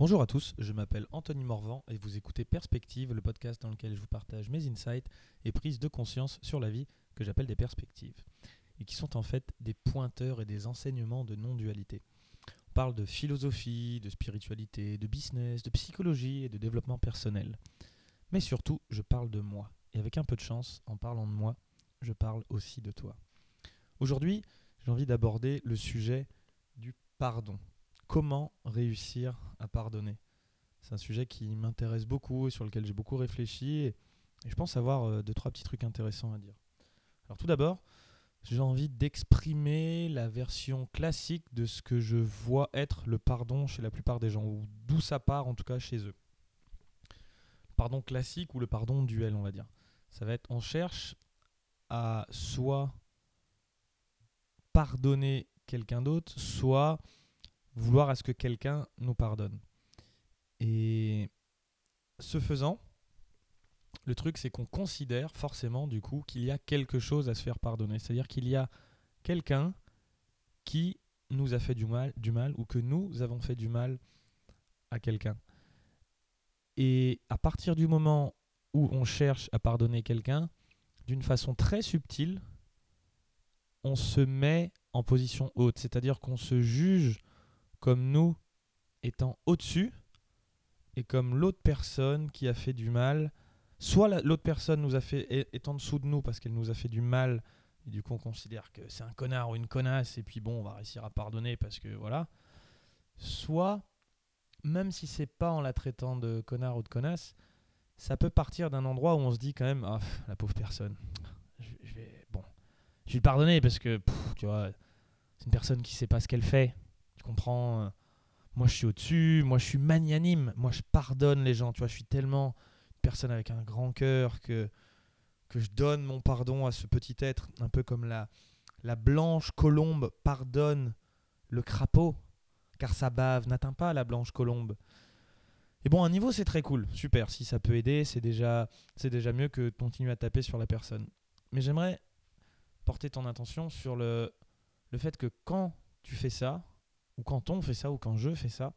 Bonjour à tous, je m'appelle Anthony Morvan et vous écoutez Perspective, le podcast dans lequel je vous partage mes insights et prises de conscience sur la vie que j'appelle des perspectives, et qui sont en fait des pointeurs et des enseignements de non-dualité. On parle de philosophie, de spiritualité, de business, de psychologie et de développement personnel. Mais surtout, je parle de moi. Et avec un peu de chance, en parlant de moi, je parle aussi de toi. Aujourd'hui, j'ai envie d'aborder le sujet du pardon comment réussir à pardonner C'est un sujet qui m'intéresse beaucoup et sur lequel j'ai beaucoup réfléchi et, je pense avoir euh, deux, trois petits trucs intéressants à dire. Alors tout d'abord, j'ai envie d'exprimer la version classique de ce que je vois être le pardon chez la plupart des gens, ou d'où ça part en tout cas chez eux. Le pardon classique ou le pardon duel, on va dire. Ça va être, on cherche à soit pardonner quelqu'un d'autre, soit vouloir à ce que quelqu'un nous pardonne. Et ce faisant, le truc c'est qu'on considère forcément du coup qu'il y a quelque chose à se faire pardonner. C'est-à-dire qu'il y a quelqu'un qui nous a fait du mal, du mal ou que nous avons fait du mal à quelqu'un. Et à partir du moment où on cherche à pardonner quelqu'un, d'une façon très subtile, on se met en position haute, c'est-à-dire qu'on se juge comme nous étant au-dessus et comme l'autre personne qui a fait du mal, soit l'autre personne nous a fait est en dessous de nous parce qu'elle nous a fait du mal et du coup on considère que c'est un connard ou une connasse et puis bon on va réussir à pardonner parce que voilà, soit même si c'est pas en la traitant de connard ou de connasse, ça peut partir d'un endroit où on se dit quand même ah la pauvre personne, je, vais bon, je vais lui pardonner parce que tu vois c'est une personne qui sait pas ce qu'elle fait comprends euh, Moi, je suis au-dessus. Moi, je suis magnanime. Moi, je pardonne les gens. Tu vois, je suis tellement une personne avec un grand cœur que, que je donne mon pardon à ce petit être. Un peu comme la, la blanche colombe pardonne le crapaud, car sa bave n'atteint pas la blanche colombe. Et bon, un niveau, c'est très cool. Super. Si ça peut aider, c'est déjà, déjà mieux que de continuer à taper sur la personne. Mais j'aimerais porter ton attention sur le, le fait que quand tu fais ça, ou quand on fait ça, ou quand je fais ça,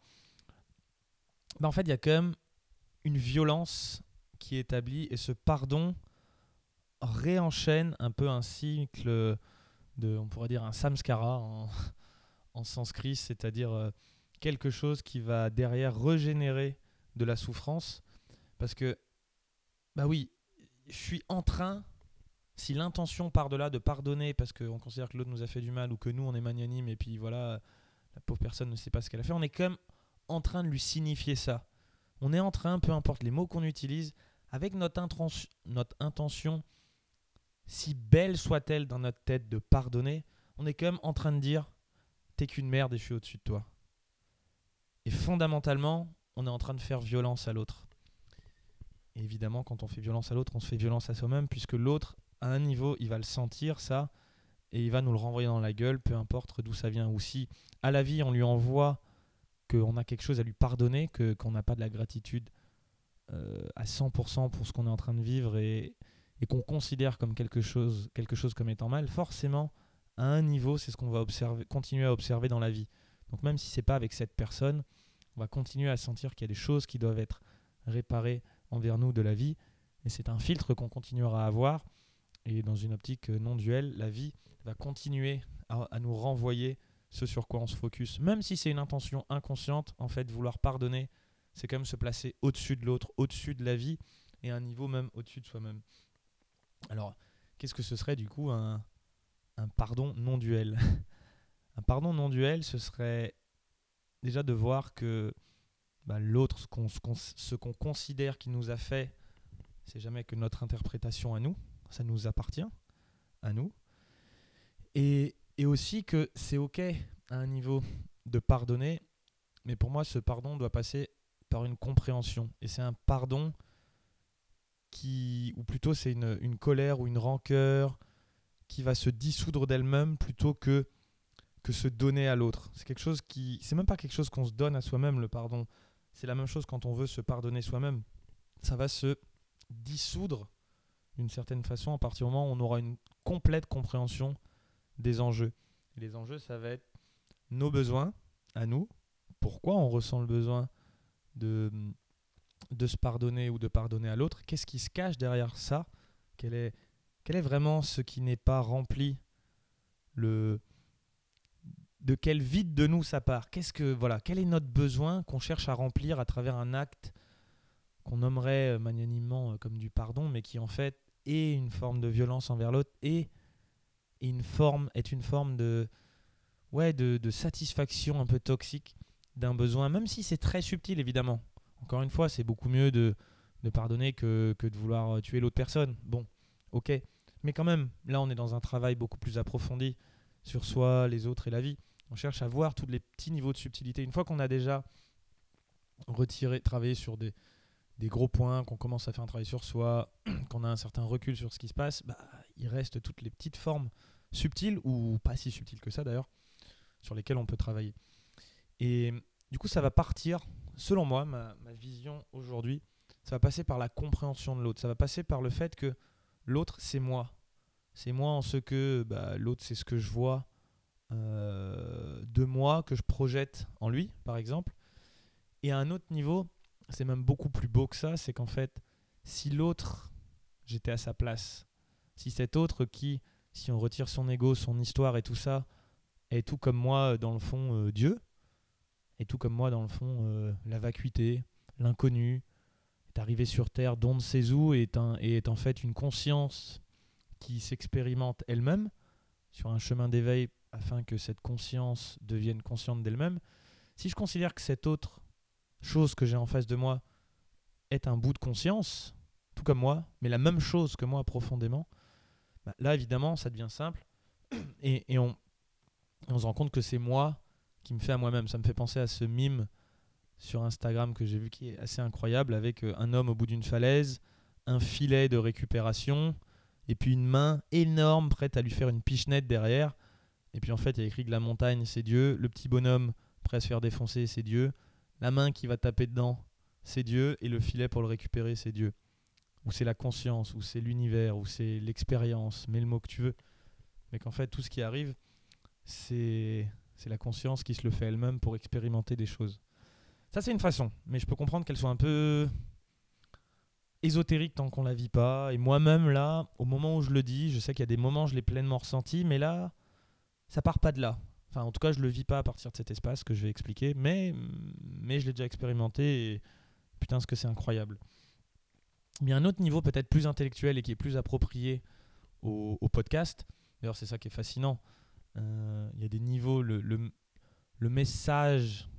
bah en fait, il y a quand même une violence qui est établie et ce pardon réenchaîne un peu un cycle de, on pourrait dire un samskara en, en sanskrit, c'est-à-dire euh, quelque chose qui va derrière régénérer de la souffrance. Parce que, bah oui, je suis en train, si l'intention part de là de pardonner parce qu'on considère que l'autre nous a fait du mal ou que nous on est magnanime et puis voilà, la pauvre personne ne sait pas ce qu'elle a fait. On est quand même en train de lui signifier ça. On est en train, peu importe les mots qu'on utilise, avec notre, intention, si belle soit-elle dans notre tête de pardonner, on est quand même en train de dire T'es qu'une merde et je suis au-dessus de toi. Et fondamentalement, on est en train de faire violence à l'autre. évidemment, quand on fait violence à l'autre, on se fait violence à soi-même, puisque l'autre, à un niveau, il va le sentir, ça, et il va nous le renvoyer dans la gueule, peu importe d'où ça vient. Ou si à la vie on lui envoie qu'on a quelque chose à lui pardonner, qu'on n'a pas de la gratitude euh, à 100% pour ce qu'on est en train de vivre et, et qu'on considère comme quelque chose, quelque chose comme étant mal, forcément à un niveau, c'est ce qu'on va observer, continuer à observer dans la vie. Donc même si c'est pas avec cette personne, on va continuer à sentir qu'il y a des choses qui doivent être réparées envers nous de la vie. Et c'est un filtre qu'on continuera à avoir. Et dans une optique non duelle, la vie va continuer à, nous renvoyer ce sur quoi on se focus. Même si c'est une intention inconsciente, en fait, vouloir pardonner, c'est quand même se placer au-dessus de l'autre, au-dessus de la vie, et un niveau même au-dessus de soi-même. Alors, qu'est-ce que ce serait du coup un, pardon non duel? Un pardon non duel, ce serait déjà de voir que bah, l'autre, ce qu'on considère qu'il nous a fait, c'est jamais que notre interprétation à nous, ça nous appartient, à nous. Et, aussi que c'est OK à un niveau de pardonner, mais pour moi, ce pardon doit passer par une compréhension. Et c'est un pardon qui, ou plutôt c'est une, une, colère ou une rancœur qui va se dissoudre d'elle-même plutôt que, que se donner à l'autre. C'est quelque chose qui, c'est même pas quelque chose qu'on se donne à soi-même, le pardon. C'est la même chose quand on veut se pardonner soi-même. Ça va se dissoudre d'une certaine façon à partir du moment où on aura une complète compréhension des enjeux. les enjeux, ça va être nos besoins à nous, pourquoi on ressent le besoin de, se pardonner ou de pardonner à l'autre, qu'est-ce qui se cache derrière ça? Quel est, quel est vraiment ce qui n'est pas rempli De quel vide de nous ça part? Qu'est-ce que voilà Quel est notre besoin qu'on cherche à remplir à travers un acte qu'on nommerait magnanimement comme du pardon, mais qui en fait est une forme de violence envers l'autre et une forme est une forme de ouais de, satisfaction un peu toxique d'un besoin, même si c'est très subtil évidemment. Encore une fois, c'est beaucoup mieux de, de pardonner que, que, de vouloir tuer l'autre personne. Bon, ok. Mais quand même, là, on est dans un travail beaucoup plus approfondi sur soi, les autres et la vie. On cherche à voir tous les petits niveaux de subtilité. Une fois qu'on a déjà retiré, travaillé sur des, des gros points, qu'on commence à faire un travail sur soi, qu'on a un certain recul sur ce qui se passe, bah, il reste toutes les petites formes subtiles, ou pas si subtiles que ça d'ailleurs, sur lesquelles on peut travailler. Et du coup, ça va partir, selon moi, ma, vision aujourd'hui, ça va passer par la compréhension de l'autre. Ça va passer par le fait que l'autre, c'est moi. C'est moi en ce que bah, l'autre, c'est ce que je vois euh, de moi, que je projette en lui, par exemple. Et à un autre niveau, c'est même beaucoup plus beau que ça, c'est qu'en fait, si l'autre, j'étais à sa place, si cet autre qui, si on retire son ego, son histoire et tout ça, est tout comme moi, dans le fond, euh, Dieu, et tout comme moi, dans le fond, euh, la vacuité, l'inconnu, est arrivé sur Terre, don de ses ou, est, un, est en fait une conscience qui s'expérimente elle-même sur un chemin d'éveil afin que cette conscience devienne consciente d'elle-même. Si je considère que cette autre chose que j'ai en face de moi est un bout de conscience, tout comme moi, mais la même chose que moi profondément, bah, là évidemment ça devient simple et, on, on se rend compte que c'est moi qui me fait à moi-même. Ça me fait penser à ce mime sur Instagram que j'ai vu qui est assez incroyable avec euh, un homme au bout d'une falaise, un filet de récupération et puis une main énorme prête à lui faire une pichenette derrière. Et puis en fait, il y a écrit que la montagne, c'est Dieu, le petit bonhomme prêt à se faire défoncer, c'est Dieu, la main qui va taper dedans, c'est Dieu, et le filet pour le récupérer, c'est Dieu. Ou c'est la conscience, ou c'est l'univers, ou c'est l'expérience, mets le mot que tu veux. Mais qu'en fait, tout ce qui arrive, c'est la conscience qui se le fait elle-même pour expérimenter des choses. Ça, c'est une façon, mais je peux comprendre qu'elle soit un peu ésotérique tant qu'on la vit pas. Et moi-même, là, au moment où je le dis, je sais qu'il y a des moments où je l'ai pleinement ressenti, mais là, ça part pas de là. Enfin, en tout cas, je le vis pas à partir de cet espace que je vais expliquer, mais, mais je l'ai déjà expérimenté et putain, ce que c'est incroyable. Mais un autre niveau peut-être plus intellectuel et qui est plus approprié au, podcast. D'ailleurs, c'est ça qui est fascinant. Euh, il y a des niveaux, le, le, message,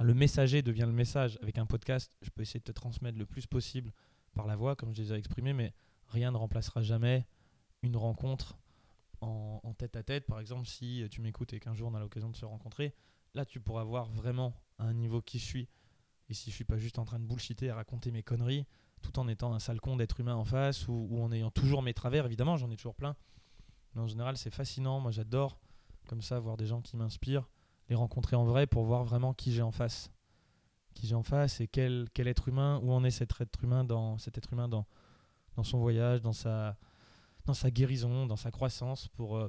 le messager devient le message. Avec un podcast, je peux essayer de te transmettre le plus possible par la voix, comme je déjà exprimé, mais rien ne remplacera jamais une rencontre en, tête à tête. Par exemple, si tu m'écoutes et qu'un jour on a l'occasion de se rencontrer, là tu pourras voir vraiment à un niveau qui je suis. Et si je suis pas juste en train de bullshiter à raconter mes conneries, tout en étant un sale con d'être humain en face ou, ou en ayant toujours mes travers, évidemment, j'en ai toujours plein. Mais en général, c'est fascinant. Moi, j'adore comme ça voir des gens qui m'inspirent, les rencontrer en vrai pour voir vraiment qui j'ai en face. Qui j'ai en face et quel, quel être humain, où en est cet être humain dans, cet être humain dans, dans son voyage, dans sa, dans sa guérison, dans sa croissance, pour euh,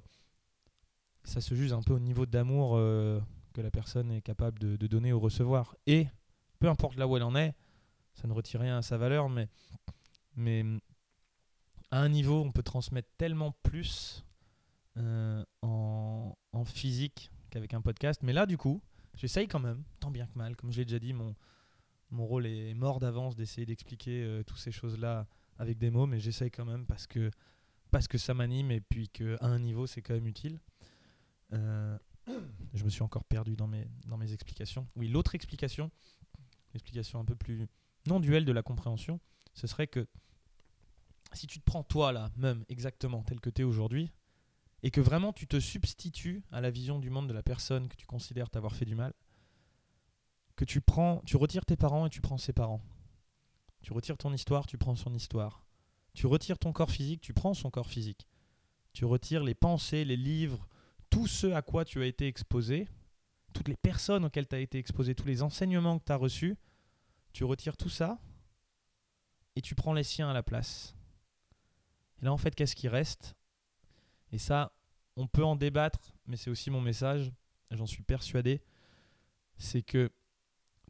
ça se juge un peu au niveau d'amour euh, que la personne est capable de, donner ou recevoir. Et peu importe là où elle en est, ça ne retire rien à sa valeur, mais, à un niveau, on peut transmettre tellement plus euh, en, physique qu'avec un podcast. Mais là, du coup, j'essaye quand même, tant bien que mal. Comme je l'ai déjà dit, mon, mon rôle est mort d'avance d'essayer d'expliquer toutes ces choses-là avec des mots, mais j'essaye quand même parce que, parce que ça m'anime et puis qu'à un niveau, c'est quand même utile. Euh, je me suis encore perdu dans mes, dans mes explications. Oui, l'autre explication, l'explication un peu plus non duel de la compréhension, ce serait que si tu te prends toi là, même exactement tel que tu es aujourd'hui, et que vraiment tu te substitues à la vision du monde de la personne que tu considères t'avoir fait du mal, que tu prends, tu retires tes parents et tu prends ses parents. Tu retires ton histoire, tu prends son histoire. Tu retires ton corps physique, tu prends son corps physique. Tu retires les pensées, les livres, tout ce à quoi tu as été exposé, toutes les personnes auxquelles tu as été exposé, tous les enseignements que tu as reçus, tu retires tout ça et tu prends les siens à la place. Et là, en fait, qu'est-ce qui reste? Et ça, on peut en débattre, mais c'est aussi mon message, j'en suis persuadé, c'est que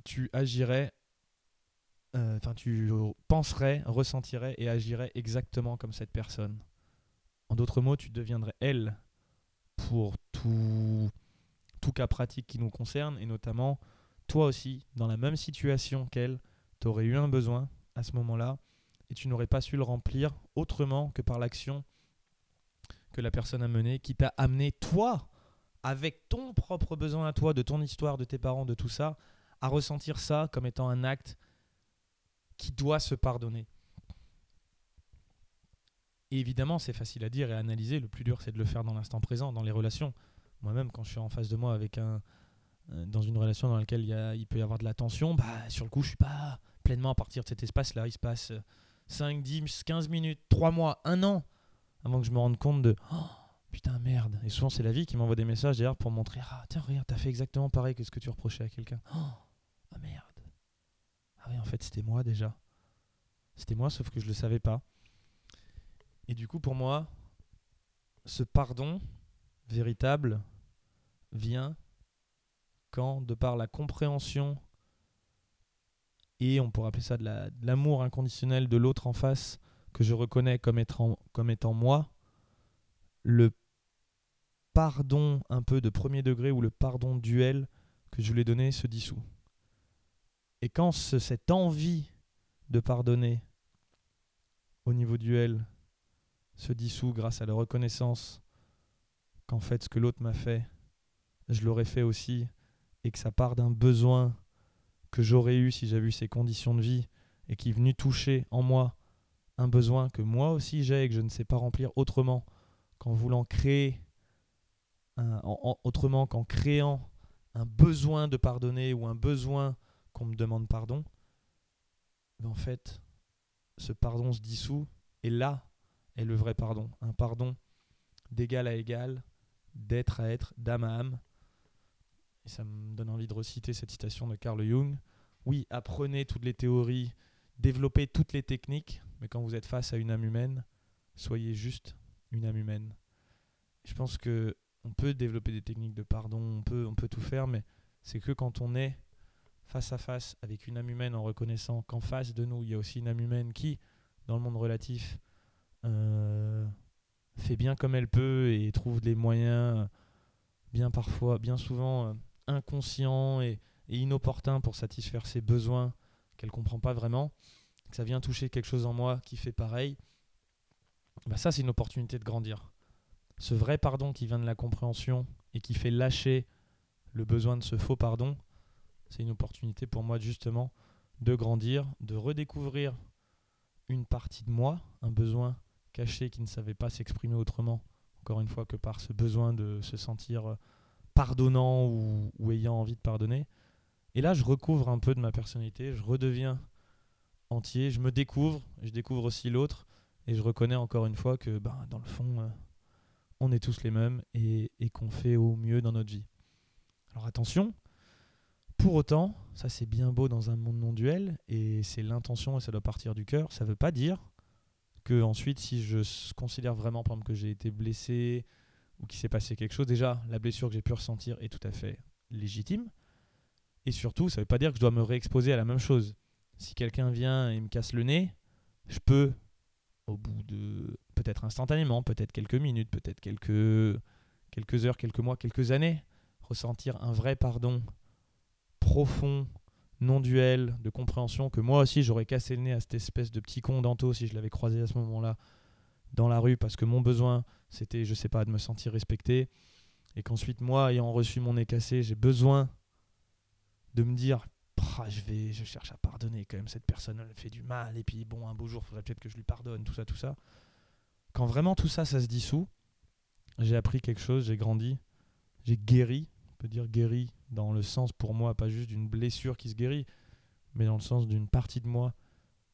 tu agirais euh, enfin tu penserais, ressentirais et agirais exactement comme cette personne. En d'autres mots, tu deviendrais elle pour tout, tout cas pratique qui nous concerne et notamment toi aussi, dans la même situation qu'elle, tu aurais eu un besoin à ce moment-là et tu n'aurais pas su le remplir autrement que par l'action que la personne a menée qui t'a amené toi avec ton propre besoin à toi, de ton histoire, de tes parents, de tout ça, à ressentir ça comme étant un acte qui doit se pardonner. Et évidemment, c'est facile à dire et à analyser. Le plus dur, c'est de le faire dans l'instant présent, dans les relations. Moi-même, quand je suis en face de moi avec un, euh, dans une relation dans laquelle il, peut y avoir de la tension, bah, sur le coup, je suis pas pleinement à partir de cet espace-là. Il se passe 5, 10, 15 minutes, 3 mois, 1 an avant que je me rende compte de oh, putain, merde. Et souvent, c'est la vie qui m'envoie des messages d'ailleurs pour montrer Ah, tiens, regarde, t'as fait exactement pareil que ce que tu reprochais à quelqu'un. Oh. Ah en fait, c'était moi déjà. C'était moi, sauf que je le savais pas. Et du coup, pour moi, ce pardon véritable vient quand, de par la compréhension et on pourrait appeler ça de l'amour inconditionnel de l'autre en face que je reconnais comme étant, comme étant moi, le pardon un peu de premier degré ou le pardon duel que je lui ai donné se dissout. Et quand cette envie de pardonner au niveau duel se dissout grâce à la reconnaissance qu'en fait ce que l'autre m'a fait, je l'aurais fait aussi, et que ça part d'un besoin que j'aurais eu si j'avais eu ces conditions de vie, et qui est venu toucher en moi un besoin que moi aussi j'ai et que je ne sais pas remplir autrement qu'en voulant créer, autrement qu'en créant un besoin de pardonner ou un besoin qu'on me demande pardon, mais en fait, ce pardon se dissout et là est le vrai pardon. Un pardon d'égal à égal, d'être à être, d'âme à âme. Et ça me donne envie de reciter cette citation de Carl Jung. Oui, apprenez toutes les théories, développez toutes les techniques, mais quand vous êtes face à une âme humaine, soyez juste une âme humaine. Je pense que on peut développer des techniques de pardon, on peut, on peut tout faire, mais c'est que quand on est face à face avec une âme humaine en reconnaissant qu'en face de nous, il y a aussi une âme humaine qui, dans le monde relatif, euh, fait bien comme elle peut et trouve des moyens bien parfois, bien souvent euh, inconscients et, et inopportuns pour satisfaire ses besoins qu'elle comprend pas vraiment que ça vient toucher quelque chose en moi qui fait pareil, bah ça c'est une opportunité de grandir. Ce vrai pardon qui vient de la compréhension et qui fait lâcher le besoin de ce faux pardon, c'est une opportunité pour moi justement de grandir, de redécouvrir une partie de moi, un besoin caché qui ne savait pas s'exprimer autrement, encore une fois que par ce besoin de se sentir pardonnant ou, ayant envie de pardonner. Et là, je recouvre un peu de ma personnalité, je redeviens entier. Je me découvre, je découvre aussi l'autre, et je reconnais encore une fois que bah, dans le fond, euh, on est tous les mêmes et, qu'on fait au mieux dans notre vie. Alors attention, pour autant, ça c'est bien beau dans un monde non duel, et c'est l'intention et ça doit partir du cœur. Ça ne veut pas dire que ensuite, si je considère vraiment par exemple, que j'ai été blessé ou qu'il s'est passé quelque chose, déjà la blessure que j'ai pu ressentir est tout à fait légitime. Et surtout, ça ne veut pas dire que je dois me réexposer à la même chose si quelqu'un vient et me casse le nez, je peux, au bout de peut-être instantanément, peut-être quelques minutes, peut-être quelques, quelques heures, quelques mois, quelques années, ressentir un vrai pardon profond, non duel, de compréhension, que moi aussi j'aurais cassé le nez à cette espèce de petit con d'Anto si je l'avais croisé à ce moment-là dans la rue, parce que mon besoin, c'était, je sais pas, de me sentir respecté, et qu'ensuite moi, ayant reçu mon nez cassé, j'ai besoin de me dire je vais, je cherche à pardonner quand même cette personne, elle fait du mal, et puis bon, un beau jour, faudrait peut-être que je lui pardonne, tout ça, tout ça. Quand vraiment tout ça, ça se dissout, j'ai appris quelque chose, j'ai grandi, j'ai guéri, dire guéri dans le sens pour moi, pas juste d'une blessure qui se guérit, mais dans le sens d'une partie de moi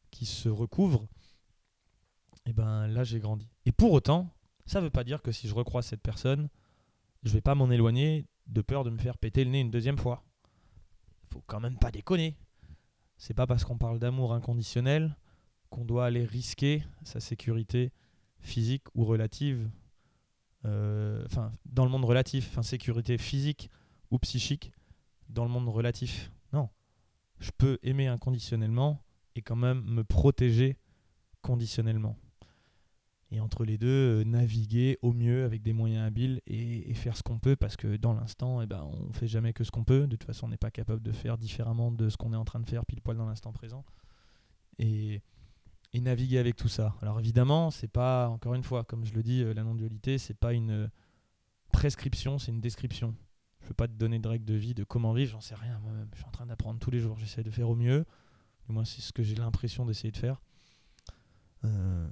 qui se recouvre, et ben là j'ai grandi. Et pour autant, ça veut pas dire que si je recroise cette personne, je vais pas m'en éloigner de peur de me faire péter le nez une deuxième fois faut quand même pas déconner. C'est pas parce qu'on parle d'amour inconditionnel qu'on doit aller risquer sa sécurité physique ou relative. Euh, enfin, dans le monde relatif, sécurité physique ou psychique dans le monde relatif. Non. Je peux aimer inconditionnellement et quand même me protéger conditionnellement. Et entre les deux, euh, naviguer au mieux avec des moyens habiles et, faire ce qu'on peut parce que dans l'instant, eh ben, on fait jamais que ce qu'on peut. De toute façon, on n'est pas capable de faire différemment de ce qu'on est en train de faire pile poil dans l'instant présent. Et, naviguer avec tout ça. Alors évidemment, c'est pas, encore une fois, comme je le dis, euh, la non-dualité, c'est pas une prescription, c'est une description. Je peux pas te donner de règles de vie, de comment vivre, j'en sais rien moi-même. Je suis en train d'apprendre tous les jours, j'essaie de faire au mieux. Du moins, c'est ce que j'ai l'impression d'essayer de faire. Euh,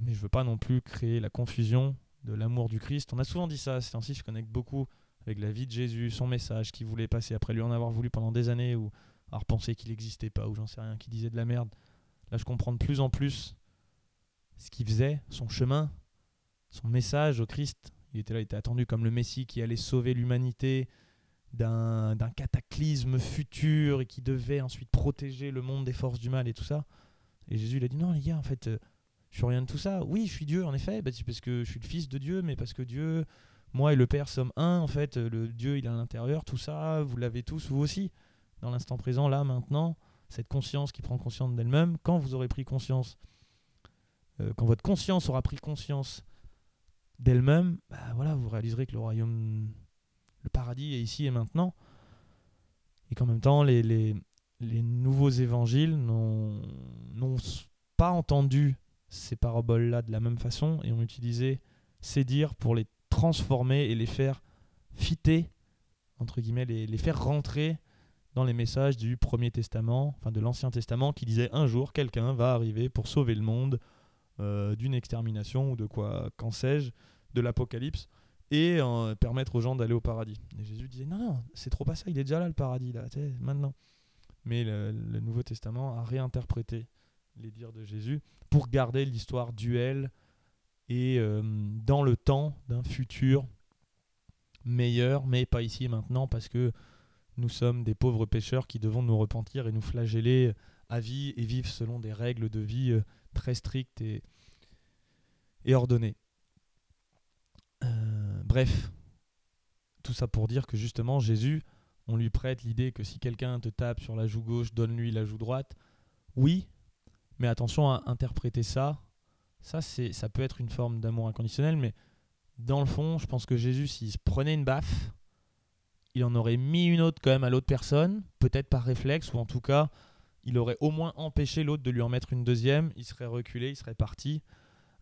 mais je veux pas non plus créer la confusion de l'amour du Christ. On a souvent dit ça, c'est ainsi je connecte beaucoup avec la vie de Jésus, son message qu'il voulait passer après lui en avoir voulu pendant des années ou avoir pensé qu'il n'existait pas ou j'en sais rien, qu'il disait de la merde. Là, je comprends de plus en plus ce qu'il faisait, son chemin, son message au Christ. Il était là, il était attendu comme le Messie qui allait sauver l'humanité d'un cataclysme futur et qui devait ensuite protéger le monde des forces du mal et tout ça. Et Jésus, il a dit non, les gars, en fait, euh, je suis rien de tout ça. Oui, je suis Dieu, en effet, bah, parce que je suis le fils de Dieu, mais parce que Dieu, moi et le Père sommes un, en fait, le Dieu, il est à l'intérieur, tout ça, vous l'avez tous, vous aussi, dans l'instant présent, là, maintenant, cette conscience qui prend conscience d'elle-même, quand vous aurez pris conscience, euh, quand votre conscience aura pris conscience d'elle-même, bah voilà, vous réaliserez que le royaume, le paradis est ici et maintenant, et qu'en même temps, les, les, les nouveaux évangiles n'ont pas entendu ces paraboles-là de la même façon et ont utilisé ces dires pour les transformer et les faire fitter, entre guillemets, les, les faire rentrer dans les messages du Premier Testament, enfin de l'Ancien Testament, qui disait un jour quelqu'un va arriver pour sauver le monde euh, d'une extermination ou de quoi, qu'en sais-je, de l'Apocalypse, et euh, permettre aux gens d'aller au paradis. Et Jésus disait non, non, c'est trop pas ça, il est déjà là le paradis, là, maintenant. Mais le, Nouveau Testament a réinterprété les dires de Jésus pour garder l'histoire duel et euh, dans le temps d'un futur meilleur, mais pas ici et maintenant, parce que nous sommes des pauvres pécheurs qui devons nous repentir et nous flageller à vie et vivre selon des règles de vie très strictes et, et ordonnées. Euh, bref, tout ça pour dire que justement Jésus, on lui prête l'idée que si quelqu'un te tape sur la joue gauche, donne-lui la joue droite. Oui, mais attention à interpréter ça. Ça, c'est, ça peut être une forme d'amour inconditionnel, mais dans le fond, je pense que Jésus, s'il se prenait une baffe, il en aurait mis une autre quand même à l'autre personne, peut-être par réflexe, ou en tout cas, il aurait au moins empêché l'autre de lui en mettre une deuxième, il serait reculé, il serait parti,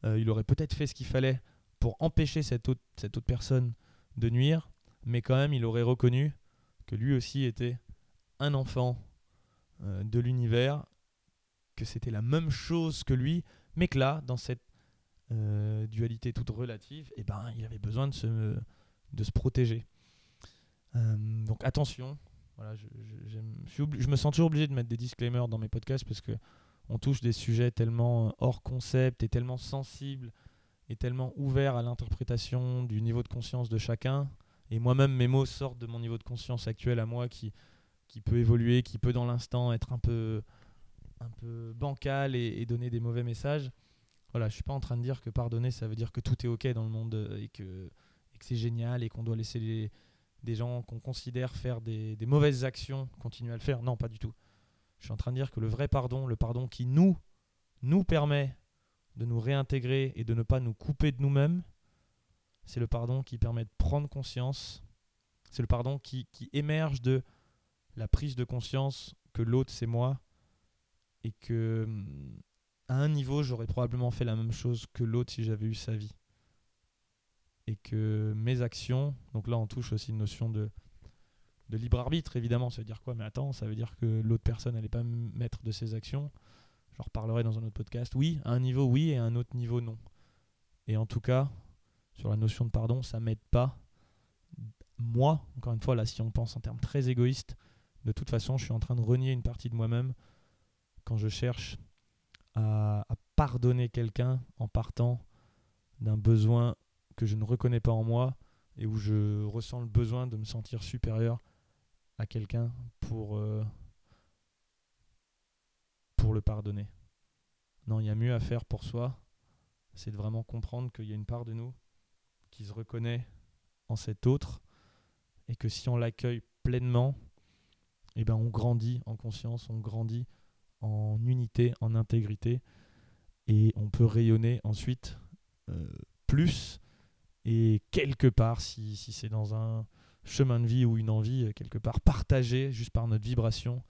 euh, il aurait peut-être fait ce qu'il fallait pour empêcher cette autre, personne de nuire, mais quand même, il aurait reconnu que lui aussi était un enfant euh, de l'univers, que c'était la même chose que lui, mais que là, dans cette euh, dualité toute relative, eh ben, il avait besoin de se, protéger. Donc attention, voilà, je, je, me sens toujours obligé de mettre des disclaimers dans mes podcasts parce que on touche des sujets tellement euh, hors concept et tellement sensibles et tellement ouverts à l'interprétation du niveau de conscience de chacun. Et moi-même, mes mots sortent de mon niveau de conscience actuel à moi qui, qui peut évoluer, qui peut dans l'instant être un peu, un peu bancal et, donner des mauvais messages. Voilà, je suis pas en train de dire que pardonner, ça veut dire que tout est ok dans le monde euh, et que, et que c'est génial et qu'on doit laisser les, des gens qu'on considère faire des, mauvaises actions continuer à le faire. Non, pas du tout. Je suis en train de dire que le vrai pardon, le pardon qui nous, nous permet de nous réintégrer et de ne pas nous couper de nous-mêmes, c'est le pardon qui permet de prendre conscience, c'est le pardon qui, qui émerge de la prise de conscience que l'autre c'est moi et que à un niveau j'aurais probablement fait la même chose que l'autre si j'avais eu sa vie et que mes actions, donc là on touche aussi une notion de, de libre arbitre évidemment, ça veut dire quoi? Mais attends, ça veut dire que l'autre personne n'allait pas mettre de ses actions. J'en reparlerai dans un autre podcast. Oui, à un niveau oui et à un autre niveau non. Et en tout cas, sur la notion de pardon, ça m'aide pas. Moi, encore une fois, là, si on pense en termes très égoïstes, de toute façon, je suis en train de renier une partie de moi-même quand je cherche à pardonner quelqu'un en partant d'un besoin que je ne reconnais pas en moi et où je ressens le besoin de me sentir supérieur à quelqu'un pour, euh, pour le pardonner. Non, il y a mieux à faire pour soi, c'est de vraiment comprendre qu'il y a une part de nous qui se reconnaît en cet autre et que si on l'accueille pleinement, eh ben on grandit en conscience, on grandit en unité, en intégrité, et on peut rayonner ensuite euh, plus. Et quelque part, si, si c'est dans un chemin de vie ou une envie, euh, quelque part, partager juste par notre vibration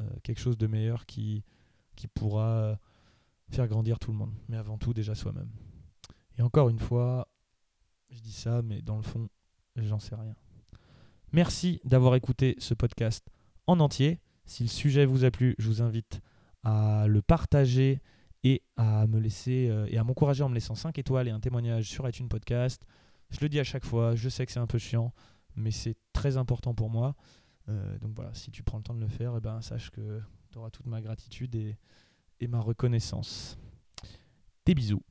euh, quelque chose de meilleur qui, qui pourra faire grandir tout le monde. Mais avant tout, déjà soi-même. Et encore une fois, je dis ça, mais dans le fond, j'en sais rien. Merci d'avoir écouté ce podcast en entier. Si le sujet vous a plu, je vous invite à le partager et à me laisser euh, et à m'encourager en me laissant 5 étoiles et un témoignage sur iTunes Podcast. Je le dis à chaque fois, je sais que c'est un peu chiant, mais c'est très important pour moi. Euh, donc voilà, si tu prends le temps de le faire, eh ben, sache que tu auras toute ma gratitude et, et ma reconnaissance. Des bisous.